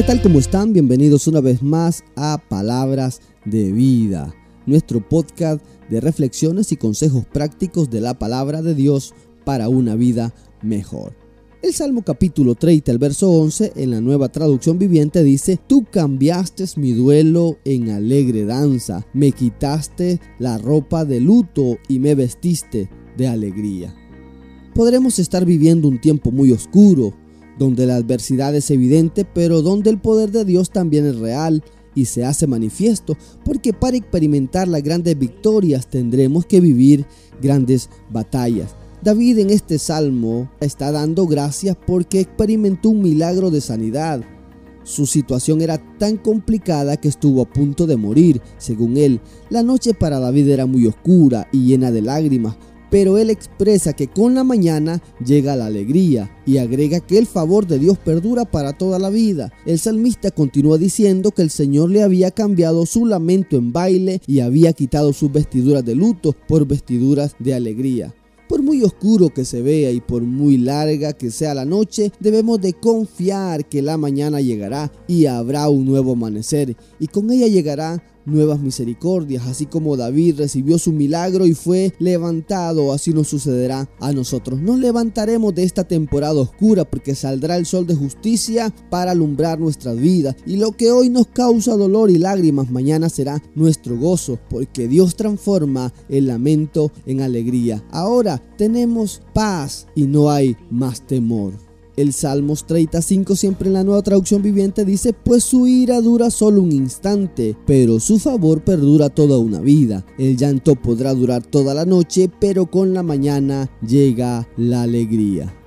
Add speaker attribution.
Speaker 1: ¿Qué tal? ¿Cómo están? Bienvenidos una vez más a Palabras de Vida, nuestro podcast de reflexiones y consejos prácticos de la palabra de Dios para una vida mejor. El Salmo capítulo 30, el verso 11, en la nueva traducción viviente dice, Tú cambiaste mi duelo en alegre danza, me quitaste la ropa de luto y me vestiste de alegría. Podremos estar viviendo un tiempo muy oscuro, donde la adversidad es evidente, pero donde el poder de Dios también es real y se hace manifiesto, porque para experimentar las grandes victorias tendremos que vivir grandes batallas. David en este salmo está dando gracias porque experimentó un milagro de sanidad. Su situación era tan complicada que estuvo a punto de morir, según él. La noche para David era muy oscura y llena de lágrimas, pero él expresa que con la mañana llega la alegría y agrega que el favor de Dios perdura para toda la vida. El salmista continúa diciendo que el Señor le había cambiado su lamento en baile y había quitado sus vestiduras de luto por vestiduras de alegría. Por muy oscuro que se vea y por muy larga que sea la noche, debemos de confiar que la mañana llegará y habrá un nuevo amanecer y con ella llegará nuevas misericordias, así como David recibió su milagro y fue levantado, así nos sucederá a nosotros. Nos levantaremos de esta temporada oscura porque saldrá el sol de justicia para alumbrar nuestras vidas y lo que hoy nos causa dolor y lágrimas mañana será nuestro gozo porque Dios transforma el lamento en alegría. Ahora tenemos paz y no hay más temor. El Salmos 35, siempre en la nueva traducción viviente, dice, pues su ira dura solo un instante, pero su favor perdura toda una vida. El llanto podrá durar toda la noche, pero con la mañana llega la alegría.